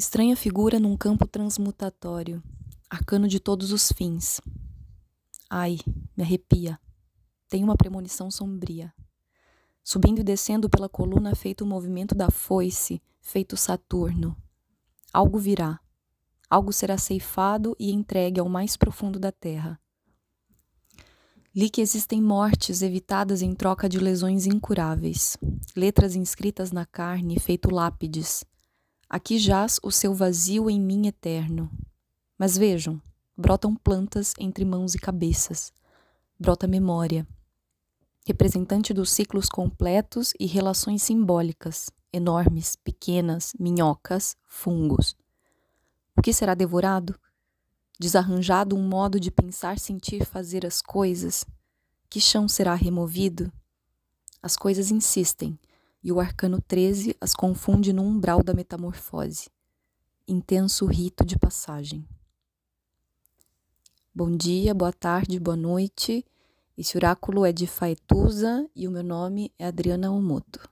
Estranha figura num campo transmutatório, arcano de todos os fins. Ai, me arrepia. Tem uma premonição sombria. Subindo e descendo pela coluna, feito o movimento da foice, feito Saturno. Algo virá. Algo será ceifado e entregue ao mais profundo da terra. Li que existem mortes evitadas em troca de lesões incuráveis, letras inscritas na carne, feito lápides, Aqui jaz o seu vazio em mim eterno. Mas vejam, brotam plantas entre mãos e cabeças. Brota memória, representante dos ciclos completos e relações simbólicas, enormes, pequenas, minhocas, fungos. O que será devorado? Desarranjado um modo de pensar, sentir, fazer as coisas? Que chão será removido? As coisas insistem, e o arcano 13 as confunde no umbral da metamorfose, intenso rito de passagem. Bom dia, boa tarde, boa noite. Esse oráculo é de Faetusa e o meu nome é Adriana Omoto.